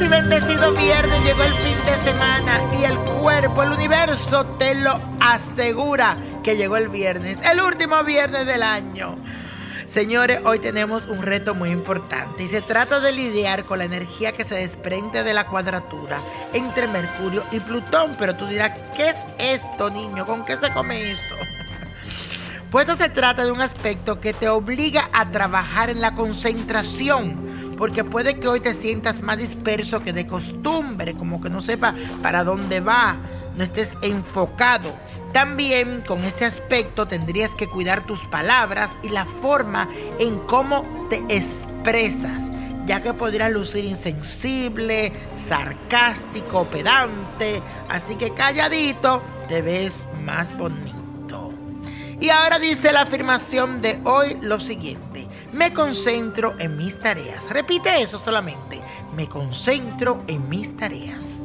y bendecido viernes llegó el fin de semana y el cuerpo, el universo te lo asegura que llegó el viernes, el último viernes del año. Señores, hoy tenemos un reto muy importante y se trata de lidiar con la energía que se desprende de la cuadratura entre Mercurio y Plutón. Pero tú dirás, ¿qué es esto, niño? ¿Con qué se come eso? Pues esto se trata de un aspecto que te obliga a trabajar en la concentración, porque puede que hoy te sientas más disperso que de costumbre, como que no sepa para dónde va, no estés enfocado. También con este aspecto tendrías que cuidar tus palabras y la forma en cómo te expresas, ya que podrías lucir insensible, sarcástico, pedante, así que calladito te ves más bonito. Y ahora dice la afirmación de hoy lo siguiente. Me concentro en mis tareas. Repite eso solamente. Me concentro en mis tareas.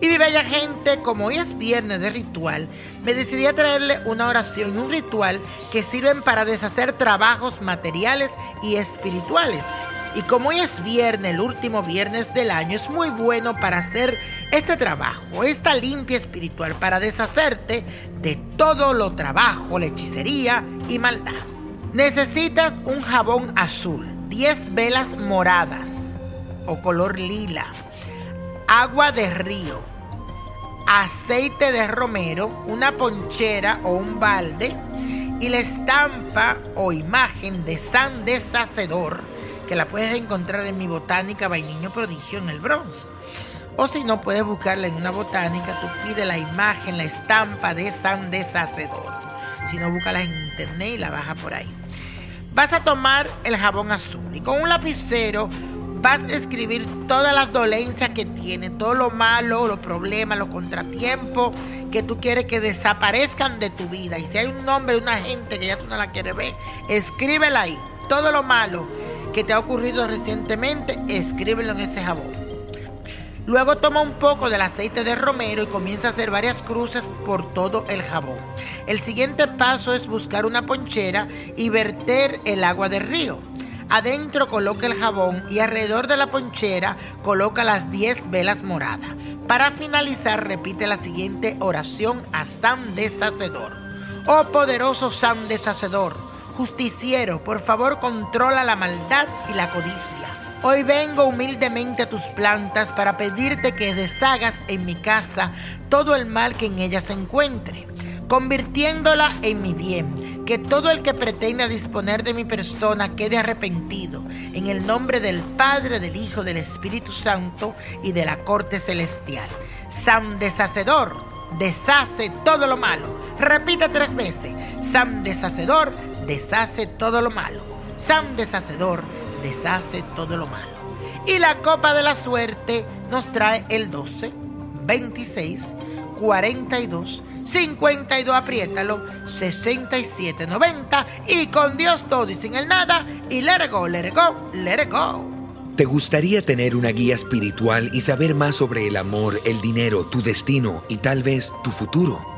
Y mi bella gente, como hoy es viernes de ritual, me decidí a traerle una oración y un ritual que sirven para deshacer trabajos materiales y espirituales y como hoy es viernes, el último viernes del año, es muy bueno para hacer este trabajo, esta limpia espiritual, para deshacerte de todo lo trabajo, la hechicería y maldad. Necesitas un jabón azul, 10 velas moradas o color lila, agua de río, aceite de romero, una ponchera o un balde y la estampa o imagen de San Deshacedor que la puedes encontrar en mi botánica Vainiño Prodigio en el Bronx. O si no, puedes buscarla en una botánica, tú pide la imagen, la estampa de San Deshacedor. Si no, búscala en internet y la baja por ahí. Vas a tomar el jabón azul y con un lapicero vas a escribir todas las dolencias que tiene, todo lo malo, los problemas, los contratiempos que tú quieres que desaparezcan de tu vida. Y si hay un nombre de una gente que ya tú no la quieres ver, escríbela ahí. Todo lo malo que te ha ocurrido recientemente, escríbelo en ese jabón. Luego toma un poco del aceite de romero y comienza a hacer varias cruces por todo el jabón. El siguiente paso es buscar una ponchera y verter el agua del río. Adentro coloca el jabón y alrededor de la ponchera coloca las 10 velas moradas. Para finalizar repite la siguiente oración a San Deshacedor. Oh poderoso San Deshacedor Justiciero, por favor controla la maldad y la codicia. Hoy vengo humildemente a tus plantas para pedirte que deshagas en mi casa todo el mal que en ella se encuentre, convirtiéndola en mi bien. Que todo el que pretenda disponer de mi persona quede arrepentido, en el nombre del Padre, del Hijo, del Espíritu Santo y de la corte celestial. San deshacedor, deshace todo lo malo. Repite tres veces. San deshacedor, deshace todo lo malo. San deshacedor, deshace todo lo malo. Y la copa de la suerte nos trae el 12, 26, 42, 52, apriétalo, 67, 90 y con Dios todo y sin el nada y let it go, let it go, let it go. ¿Te gustaría tener una guía espiritual y saber más sobre el amor, el dinero, tu destino y tal vez tu futuro?